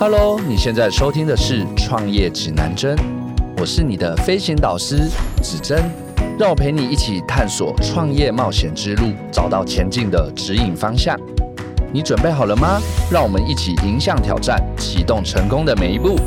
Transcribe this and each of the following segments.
Hello，你现在收听的是《创业指南针》，我是你的飞行导师指针，让我陪你一起探索创业冒险之路，找到前进的指引方向。你准备好了吗？让我们一起迎向挑战，启动成功的每一步。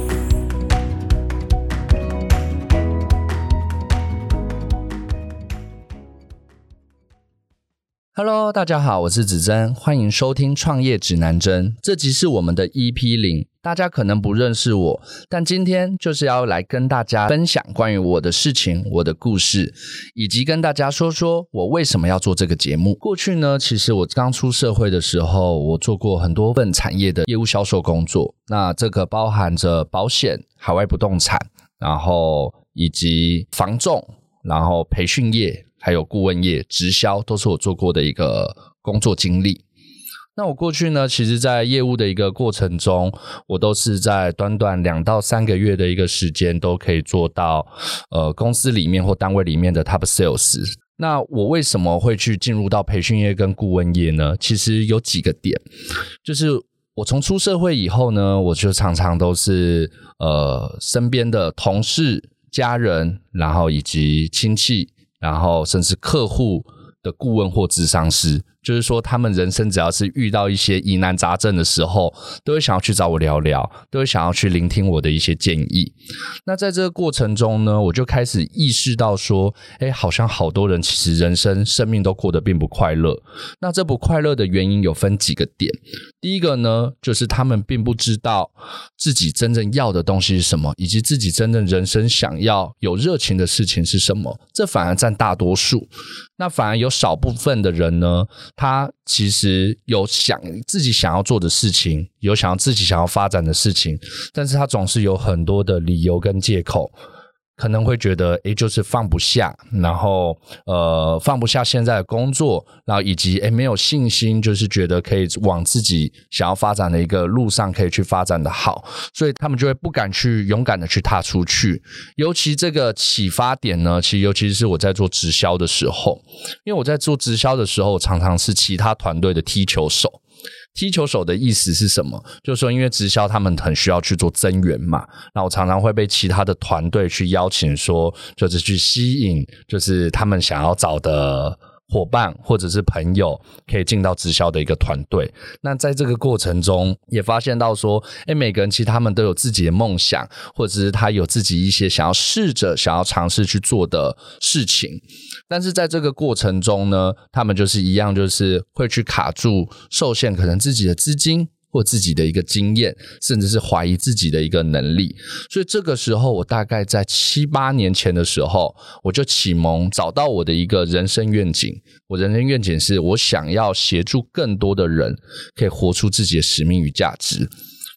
Hello，大家好，我是子珍，欢迎收听创业指南针。这集是我们的 EP 零，大家可能不认识我，但今天就是要来跟大家分享关于我的事情、我的故事，以及跟大家说说我为什么要做这个节目。过去呢，其实我刚出社会的时候，我做过很多份产业的业务销售工作，那这个包含着保险、海外不动产，然后以及房仲，然后培训业。还有顾问业、直销，都是我做过的一个工作经历。那我过去呢，其实，在业务的一个过程中，我都是在短短两到三个月的一个时间，都可以做到呃公司里面或单位里面的 top sales。那我为什么会去进入到培训业跟顾问业呢？其实有几个点，就是我从出社会以后呢，我就常常都是呃身边的同事、家人，然后以及亲戚。然后，甚至客户的顾问或智商师。就是说，他们人生只要是遇到一些疑难杂症的时候，都会想要去找我聊聊，都会想要去聆听我的一些建议。那在这个过程中呢，我就开始意识到说，哎，好像好多人其实人生生命都过得并不快乐。那这不快乐的原因有分几个点。第一个呢，就是他们并不知道自己真正要的东西是什么，以及自己真正人生想要有热情的事情是什么。这反而占大多数。那反而有少部分的人呢。他其实有想自己想要做的事情，有想要自己想要发展的事情，但是他总是有很多的理由跟借口。可能会觉得，诶，就是放不下，然后呃，放不下现在的工作，然后以及诶，没有信心，就是觉得可以往自己想要发展的一个路上可以去发展的好，所以他们就会不敢去勇敢的去踏出去。尤其这个启发点呢，其实尤其是我在做直销的时候，因为我在做直销的时候，常常是其他团队的踢球手。踢球手的意思是什么？就是说，因为直销他们很需要去做增援嘛，那我常常会被其他的团队去邀请，说就是去吸引，就是他们想要找的。伙伴或者是朋友可以进到直销的一个团队，那在这个过程中也发现到说，哎，每个人其实他们都有自己的梦想，或者是他有自己一些想要试着想要尝试去做的事情，但是在这个过程中呢，他们就是一样，就是会去卡住、受限，可能自己的资金。或自己的一个经验，甚至是怀疑自己的一个能力，所以这个时候，我大概在七八年前的时候，我就启蒙找到我的一个人生愿景。我人生愿景是我想要协助更多的人，可以活出自己的使命与价值。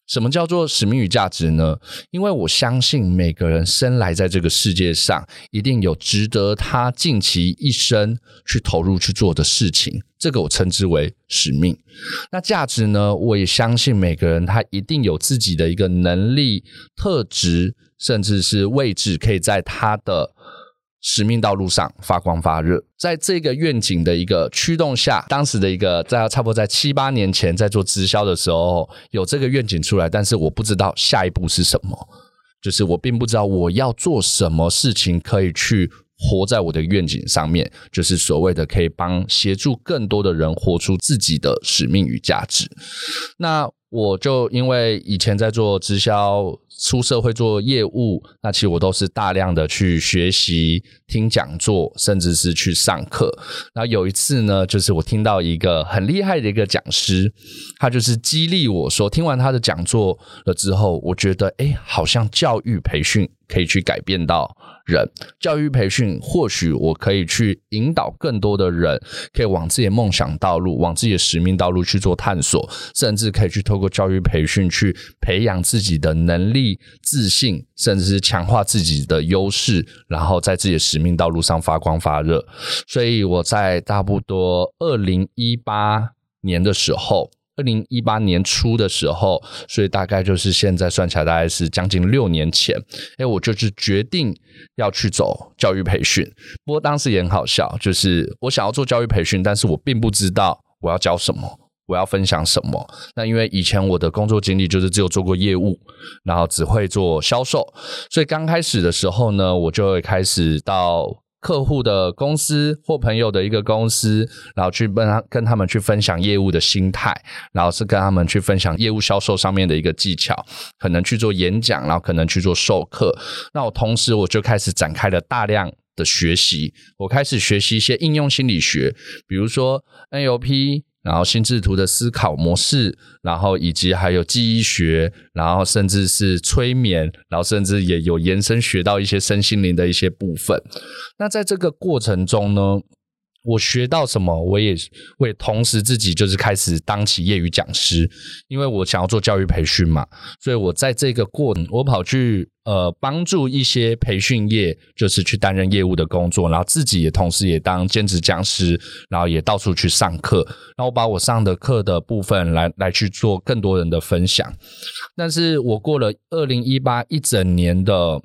什么叫做使命与价值呢？因为我相信每个人生来在这个世界上，一定有值得他尽其一生去投入去做的事情。这个我称之为使命。那价值呢？我也相信每个人他一定有自己的一个能力、特质，甚至是位置，可以在他的。使命道路上发光发热，在这个愿景的一个驱动下，当时的一个在差不多在七八年前在做直销的时候，有这个愿景出来，但是我不知道下一步是什么，就是我并不知道我要做什么事情可以去活在我的愿景上面，就是所谓的可以帮协助更多的人活出自己的使命与价值。那我就因为以前在做直销。出社会做业务，那其实我都是大量的去学习、听讲座，甚至是去上课。然后有一次呢，就是我听到一个很厉害的一个讲师，他就是激励我说，听完他的讲座了之后，我觉得哎，好像教育培训可以去改变到。人教育培训，或许我可以去引导更多的人，可以往自己的梦想道路、往自己的使命道路去做探索，甚至可以去透过教育培训去培养自己的能力、自信，甚至是强化自己的优势，然后在自己的使命道路上发光发热。所以我在差不多二零一八年的时候。二零一八年初的时候，所以大概就是现在算起来大概是将近六年前，哎，我就是决定要去走教育培训。不过当时也很好笑，就是我想要做教育培训，但是我并不知道我要教什么，我要分享什么？那因为以前我的工作经历就是只有做过业务，然后只会做销售，所以刚开始的时候呢，我就会开始到客户的公司或朋友的一个公司，然后去跟他跟他们去分享业务的心态，然后是跟他们去分享业务销售上面的一个技巧，可能去做演讲，然后可能去做授课。那我同时我就开始展开了大量的学习，我开始学习一些应用心理学，比如说 NLP。然后心智图的思考模式，然后以及还有记忆学，然后甚至是催眠，然后甚至也有延伸学到一些身心灵的一些部分。那在这个过程中呢？我学到什么，我也会同时自己就是开始当起业余讲师，因为我想要做教育培训嘛，所以我在这个过程，我跑去呃帮助一些培训业，就是去担任业务的工作，然后自己也同时也当兼职讲师，然后也到处去上课，然后把我上的课的部分来来去做更多人的分享。但是我过了二零一八一整年的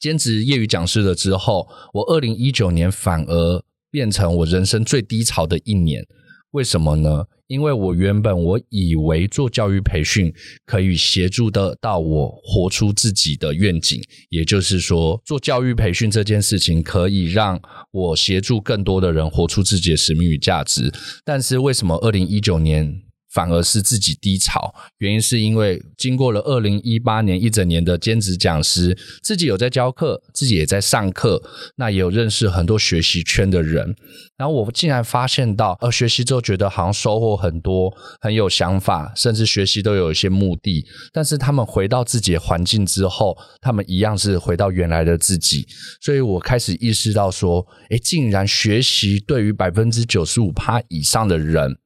兼职业余讲师了之后，我二零一九年反而。变成我人生最低潮的一年，为什么呢？因为我原本我以为做教育培训可以协助得到我活出自己的愿景，也就是说，做教育培训这件事情可以让我协助更多的人活出自己的使命与价值。但是为什么二零一九年？反而是自己低潮，原因是因为经过了二零一八年一整年的兼职讲师，自己有在教课，自己也在上课，那也有认识很多学习圈的人，然后我竟然发现到，呃，学习之后觉得好像收获很多，很有想法，甚至学习都有一些目的，但是他们回到自己的环境之后，他们一样是回到原来的自己，所以我开始意识到说，诶，竟然学习对于百分之九十五趴以上的人。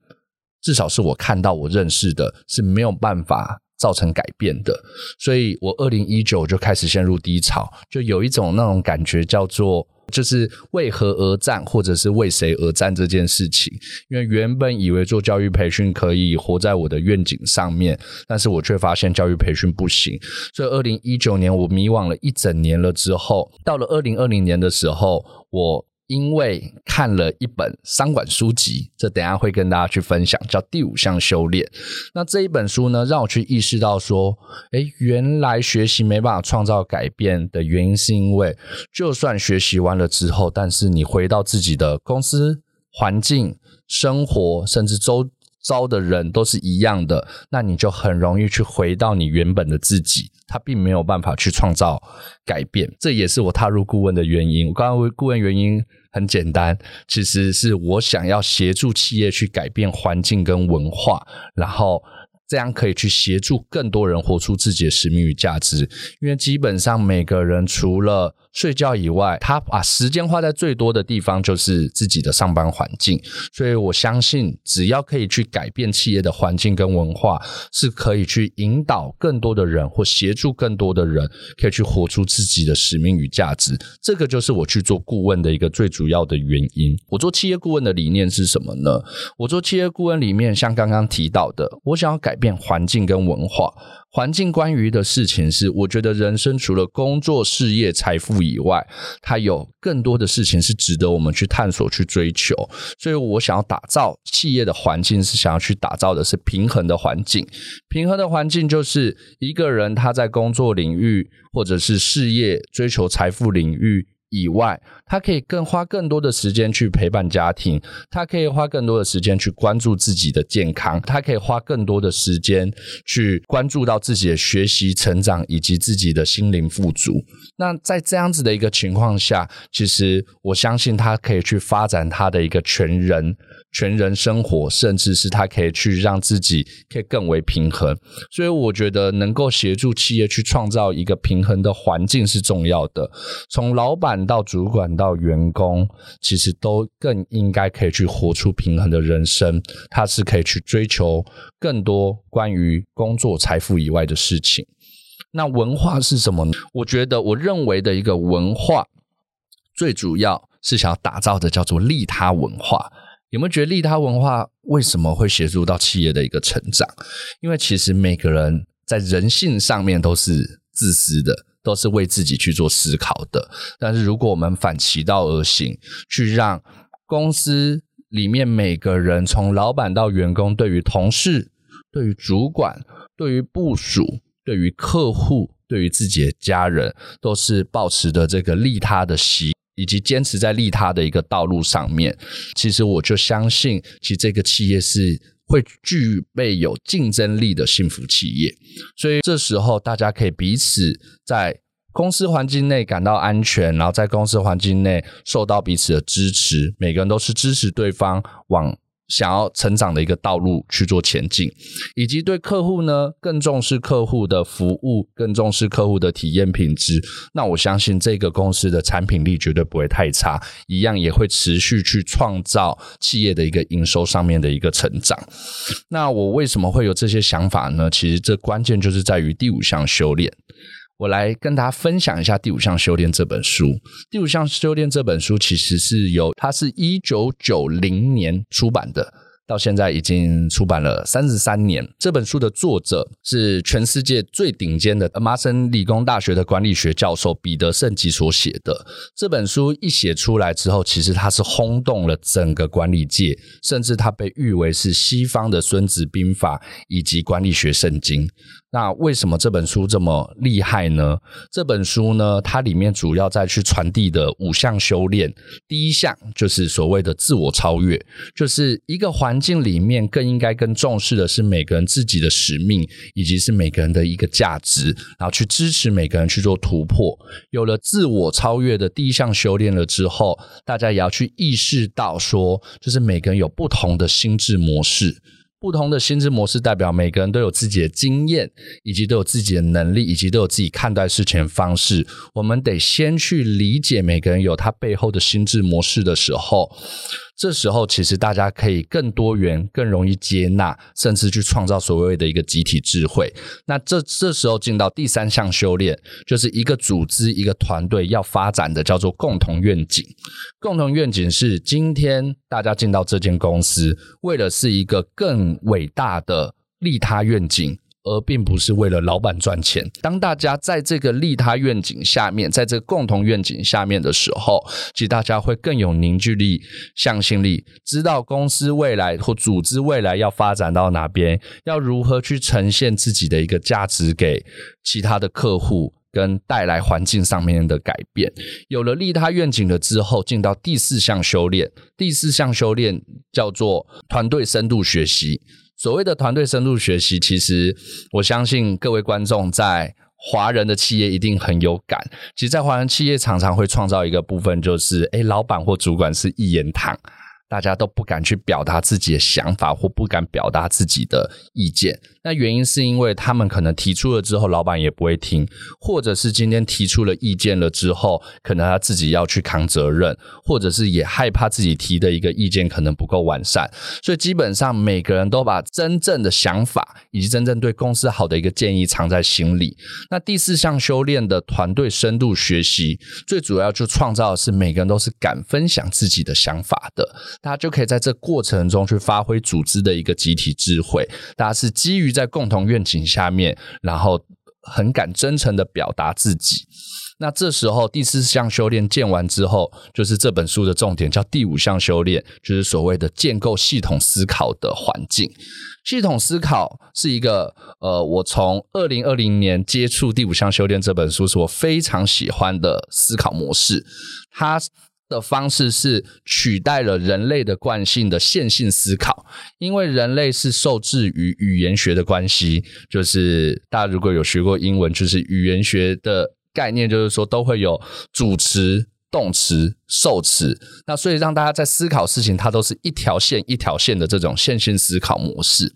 至少是我看到、我认识的，是没有办法造成改变的。所以我二零一九就开始陷入低潮，就有一种那种感觉，叫做就是为何而战，或者是为谁而战这件事情。因为原本以为做教育培训可以活在我的愿景上面，但是我却发现教育培训不行。所以二零一九年我迷惘了一整年了之后，到了二零二零年的时候，我。因为看了一本商管书籍，这等下会跟大家去分享，叫《第五项修炼》。那这一本书呢，让我去意识到说，哎，原来学习没办法创造改变的原因，是因为就算学习完了之后，但是你回到自己的公司环境、生活，甚至周遭的人都是一样的，那你就很容易去回到你原本的自己。他并没有办法去创造改变，这也是我踏入顾问的原因。我刚刚顾问原因很简单，其实是我想要协助企业去改变环境跟文化，然后。这样可以去协助更多人活出自己的使命与价值，因为基本上每个人除了睡觉以外，他把时间花在最多的地方就是自己的上班环境。所以我相信，只要可以去改变企业的环境跟文化，是可以去引导更多的人或协助更多的人，可以去活出自己的使命与价值。这个就是我去做顾问的一个最主要的原因。我做企业顾问的理念是什么呢？我做企业顾问里面，像刚刚提到的，我想要改。变环境跟文化，环境关于的事情是，我觉得人生除了工作、事业、财富以外，它有更多的事情是值得我们去探索、去追求。所以我想要打造企业的环境，是想要去打造的是平衡的环境。平衡的环境就是一个人他在工作领域或者是事业追求财富领域。以外，他可以更花更多的时间去陪伴家庭，他可以花更多的时间去关注自己的健康，他可以花更多的时间去关注到自己的学习成长以及自己的心灵富足。那在这样子的一个情况下，其实我相信他可以去发展他的一个全人。全人生活，甚至是他可以去让自己可以更为平衡，所以我觉得能够协助企业去创造一个平衡的环境是重要的。从老板到主管到员工，其实都更应该可以去活出平衡的人生。他是可以去追求更多关于工作财富以外的事情。那文化是什么呢？我觉得我认为的一个文化，最主要是想要打造的叫做利他文化。有没有觉得利他文化为什么会协助到企业的一个成长？因为其实每个人在人性上面都是自私的，都是为自己去做思考的。但是如果我们反其道而行，去让公司里面每个人，从老板到员工，对于同事、对于主管、对于部署、对于客户、对于自己的家人，都是保持的这个利他的习，以及坚持在利他的一个道路上面。其实我就相信，其实这个企业是会具备有竞争力的幸福企业。所以这时候大家可以彼此在。公司环境内感到安全，然后在公司环境内受到彼此的支持，每个人都是支持对方往想要成长的一个道路去做前进，以及对客户呢更重视客户的服务，更重视客户的体验品质。那我相信这个公司的产品力绝对不会太差，一样也会持续去创造企业的一个营收上面的一个成长。那我为什么会有这些想法呢？其实这关键就是在于第五项修炼。我来跟大家分享一下《第五项修炼》这本书。《第五项修炼》这本书其实是由它是一九九零年出版的。到现在已经出版了三十三年。这本书的作者是全世界最顶尖的麻省理工大学的管理学教授彼得圣吉所写的。这本书一写出来之后，其实它是轰动了整个管理界，甚至它被誉为是西方的《孙子兵法》以及管理学圣经。那为什么这本书这么厉害呢？这本书呢，它里面主要在去传递的五项修炼，第一项就是所谓的自我超越，就是一个环。环境里面更应该更重视的是每个人自己的使命，以及是每个人的一个价值，然后去支持每个人去做突破。有了自我超越的第一项修炼了之后，大家也要去意识到说，就是每个人有不同的心智模式。不同的心智模式代表每个人都有自己的经验，以及都有自己的能力，以及都有自己看待事情的方式。我们得先去理解每个人有他背后的心智模式的时候，这时候其实大家可以更多元、更容易接纳，甚至去创造所谓的一个集体智慧。那这这时候进到第三项修炼，就是一个组织、一个团队要发展的叫做共同愿景。共同愿景是今天大家进到这间公司，为了是一个更伟大的利他愿景，而并不是为了老板赚钱。当大家在这个利他愿景下面，在这个共同愿景下面的时候，其实大家会更有凝聚力、向心力，知道公司未来或组织未来要发展到哪边，要如何去呈现自己的一个价值给其他的客户，跟带来环境上面的改变。有了利他愿景了之后，进到第四项修炼。第四项修炼叫做团队深度学习。所谓的团队深度学习，其实我相信各位观众在华人的企业一定很有感。其实，在华人企业常常会创造一个部分，就是诶，老板或主管是一言堂。大家都不敢去表达自己的想法，或不敢表达自己的意见。那原因是因为他们可能提出了之后，老板也不会听，或者是今天提出了意见了之后，可能他自己要去扛责任，或者是也害怕自己提的一个意见可能不够完善。所以基本上每个人都把真正的想法以及真正对公司好的一个建议藏在心里。那第四项修炼的团队深度学习，最主要就创造的是每个人都是敢分享自己的想法的。大家就可以在这过程中去发挥组织的一个集体智慧。大家是基于在共同愿景下面，然后很敢真诚的表达自己。那这时候第四项修炼建完之后，就是这本书的重点，叫第五项修炼，就是所谓的建构系统思考的环境。系统思考是一个呃，我从二零二零年接触第五项修炼这本书，是我非常喜欢的思考模式。它的方式是取代了人类的惯性的线性思考，因为人类是受制于语言学的关系，就是大家如果有学过英文，就是语言学的概念，就是说都会有主词、动词。受持，那所以让大家在思考事情，它都是一条线一条线的这种线性思考模式。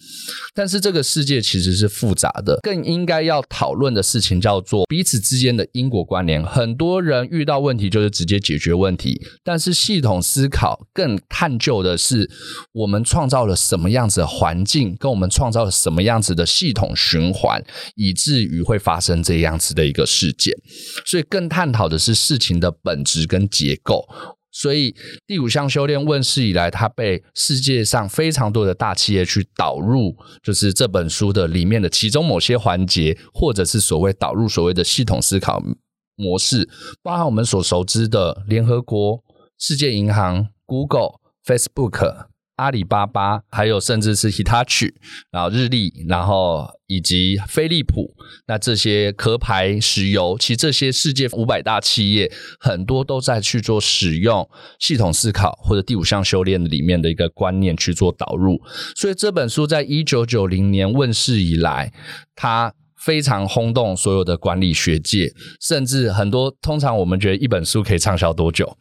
但是这个世界其实是复杂的，更应该要讨论的事情叫做彼此之间的因果关联。很多人遇到问题就是直接解决问题，但是系统思考更探究的是我们创造了什么样子的环境，跟我们创造了什么样子的系统循环，以至于会发生这样子的一个事件。所以更探讨的是事情的本质跟结构。所以第五项修炼问世以来，它被世界上非常多的大企业去导入，就是这本书的里面的其中某些环节，或者是所谓导入所谓的系统思考模式，包含我们所熟知的联合国、世界银行、Google、Facebook。阿里巴巴，还有甚至是 Hitachi，然后日立，然后以及飞利浦，那这些壳牌石油，其实这些世界五百大企业，很多都在去做使用系统思考或者第五项修炼里面的一个观念去做导入。所以这本书在一九九零年问世以来，它非常轰动所有的管理学界，甚至很多通常我们觉得一本书可以畅销多久？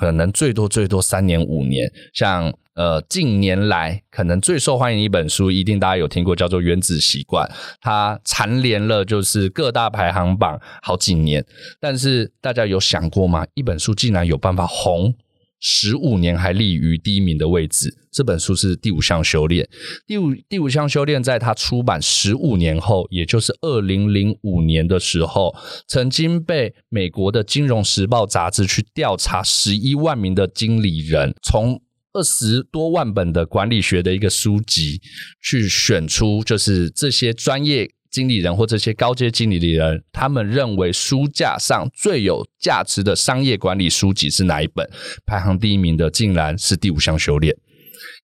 可能最多最多三年五年，像。呃，近年来可能最受欢迎一本书，一定大家有听过，叫做《原子习惯》，它蝉联了就是各大排行榜好几年。但是大家有想过吗？一本书竟然有办法红十五年，还立于第一名的位置？这本书是《第五项修炼》。第五第五项修炼，在它出版十五年后，也就是二零零五年的时候，曾经被美国的《金融时报》杂志去调查十一万名的经理人，从二十多万本的管理学的一个书籍，去选出就是这些专业经理人或这些高阶经理的人，他们认为书架上最有价值的商业管理书籍是哪一本？排行第一名的竟然是《第五项修炼》。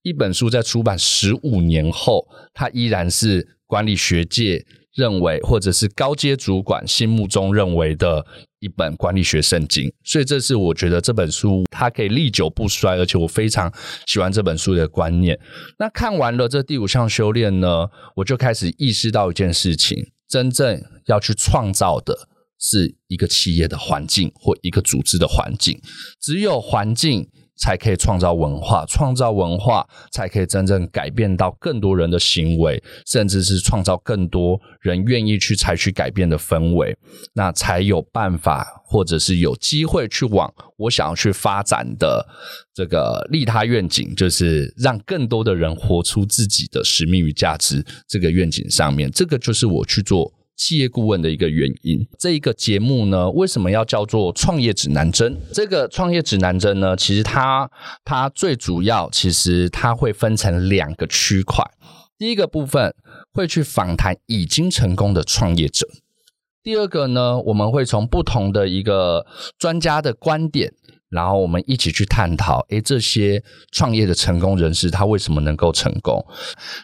一本书在出版十五年后，它依然是管理学界。认为，或者是高阶主管心目中认为的一本管理学圣经，所以这是我觉得这本书它可以历久不衰，而且我非常喜欢这本书的观念。那看完了这第五项修炼呢，我就开始意识到一件事情：真正要去创造的是一个企业的环境或一个组织的环境，只有环境。才可以创造文化，创造文化才可以真正改变到更多人的行为，甚至是创造更多人愿意去采取改变的氛围，那才有办法，或者是有机会去往我想要去发展的这个利他愿景，就是让更多的人活出自己的使命与价值这个愿景上面，这个就是我去做。企业顾问的一个原因，这一个节目呢，为什么要叫做创业指南针？这个创业指南针呢，其实它它最主要，其实它会分成两个区块。第一个部分会去访谈已经成功的创业者，第二个呢，我们会从不同的一个专家的观点。然后我们一起去探讨，诶，这些创业的成功人士他为什么能够成功？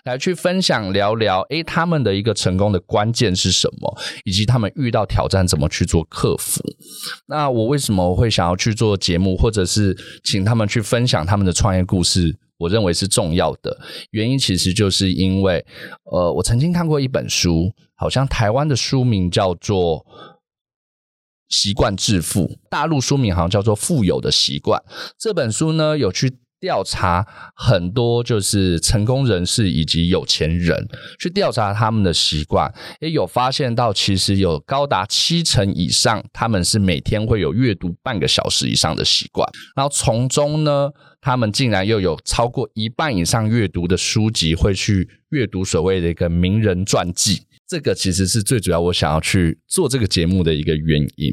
来去分享聊聊，诶，他们的一个成功的关键是什么，以及他们遇到挑战怎么去做克服？那我为什么会想要去做节目，或者是请他们去分享他们的创业故事？我认为是重要的原因，其实就是因为，呃，我曾经看过一本书，好像台湾的书名叫做。习惯致富，大陆书名好像叫做《富有的习惯》。这本书呢，有去调查很多就是成功人士以及有钱人，去调查他们的习惯，也有发现到，其实有高达七成以上，他们是每天会有阅读半个小时以上的习惯。然后从中呢，他们竟然又有超过一半以上阅读的书籍会去阅读所谓的一个名人传记。这个其实是最主要我想要去做这个节目的一个原因，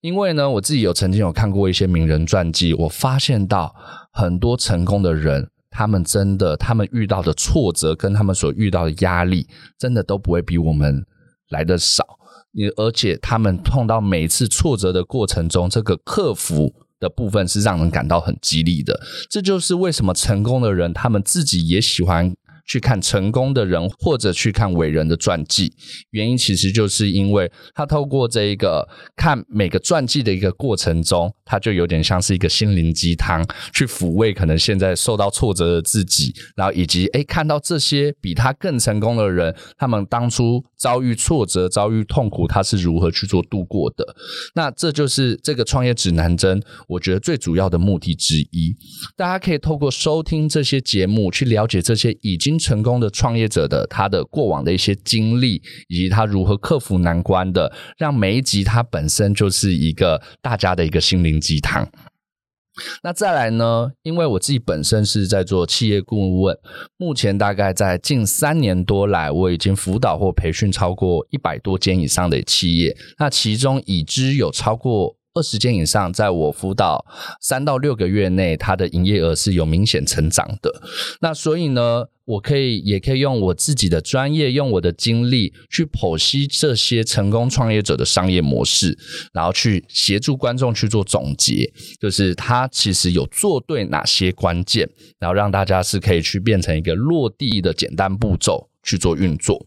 因为呢，我自己有曾经有看过一些名人传记，我发现到很多成功的人，他们真的，他们遇到的挫折跟他们所遇到的压力，真的都不会比我们来的少。你而且他们碰到每一次挫折的过程中，这个克服的部分是让人感到很激励的。这就是为什么成功的人，他们自己也喜欢。去看成功的人，或者去看伟人的传记，原因其实就是因为他透过这一个看每个传记的一个过程中，他就有点像是一个心灵鸡汤，去抚慰可能现在受到挫折的自己，然后以及诶看到这些比他更成功的人，他们当初遭遇挫折、遭遇痛苦，他是如何去做度过的。那这就是这个创业指南针，我觉得最主要的目的之一。大家可以透过收听这些节目，去了解这些已经成功的创业者的他的过往的一些经历，以及他如何克服难关的，让每一集它本身就是一个大家的一个心灵鸡汤。那再来呢？因为我自己本身是在做企业顾问，目前大概在近三年多来，我已经辅导或培训超过一百多间以上的企业，那其中已知有超过。二十间以上，在我辅导三到六个月内，它的营业额是有明显成长的。那所以呢，我可以也可以用我自己的专业，用我的经历去剖析这些成功创业者的商业模式，然后去协助观众去做总结，就是他其实有做对哪些关键，然后让大家是可以去变成一个落地的简单步骤。去做运作，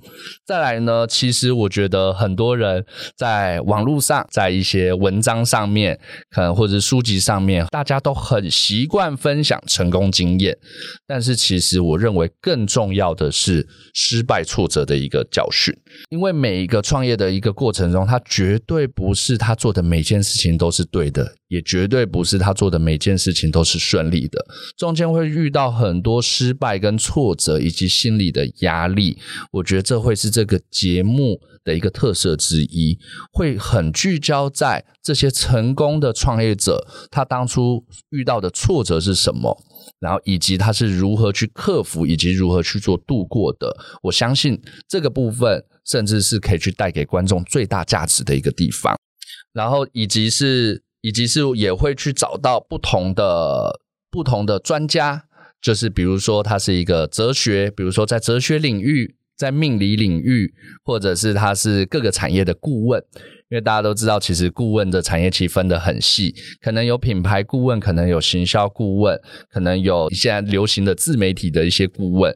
再来呢？其实我觉得很多人在网络上，在一些文章上面，可能或者书籍上面，大家都很习惯分享成功经验。但是，其实我认为更重要的是失败挫折的一个教训。因为每一个创业的一个过程中，他绝对不是他做的每件事情都是对的，也绝对不是他做的每件事情都是顺利的，中间会遇到很多失败跟挫折，以及心理的压力。我觉得这会是这个节目的一个特色之一，会很聚焦在这些成功的创业者，他当初遇到的挫折是什么，然后以及他是如何去克服，以及如何去做度过的。我相信这个部分，甚至是可以去带给观众最大价值的一个地方。然后以及是，以及是也会去找到不同的不同的专家。就是比如说，他是一个哲学，比如说在哲学领域，在命理领域，或者是他是各个产业的顾问。因为大家都知道，其实顾问的产业其实分得很细，可能有品牌顾问，可能有行销顾问，可能有现在流行的自媒体的一些顾问，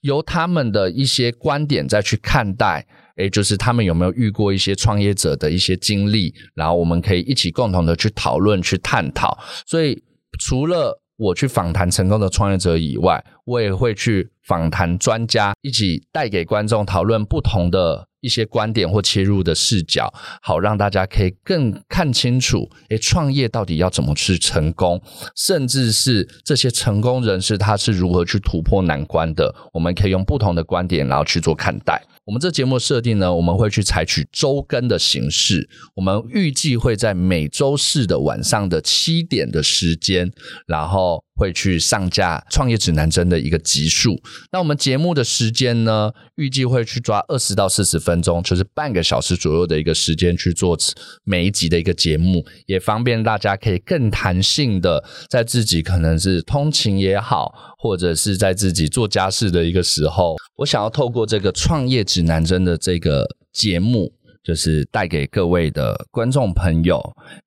由他们的一些观点再去看待，诶，就是他们有没有遇过一些创业者的一些经历，然后我们可以一起共同的去讨论、去探讨。所以除了我去访谈成功的创业者以外，我也会去访谈专家，一起带给观众讨论不同的一些观点或切入的视角，好让大家可以更看清楚，诶，创业到底要怎么去成功，甚至是这些成功人士他是如何去突破难关的，我们可以用不同的观点，然后去做看待。我们这节目设定呢，我们会去采取周更的形式。我们预计会在每周四的晚上的七点的时间，然后会去上架《创业指南针》的一个集数。那我们节目的时间呢，预计会去抓二十到四十分钟，就是半个小时左右的一个时间去做每一集的一个节目，也方便大家可以更弹性的在自己可能是通勤也好，或者是在自己做家事的一个时候，我想要透过这个创业。指南针的这个节目，就是带给各位的观众朋友，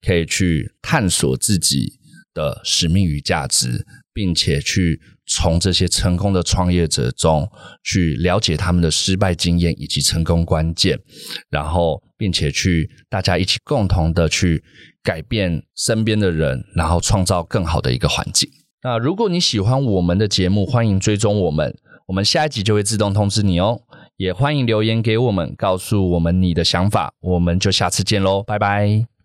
可以去探索自己的使命与价值，并且去从这些成功的创业者中去了解他们的失败经验以及成功关键，然后并且去大家一起共同的去改变身边的人，然后创造更好的一个环境。那如果你喜欢我们的节目，欢迎追踪我们，我们下一集就会自动通知你哦。也欢迎留言给我们，告诉我们你的想法，我们就下次见喽，拜拜。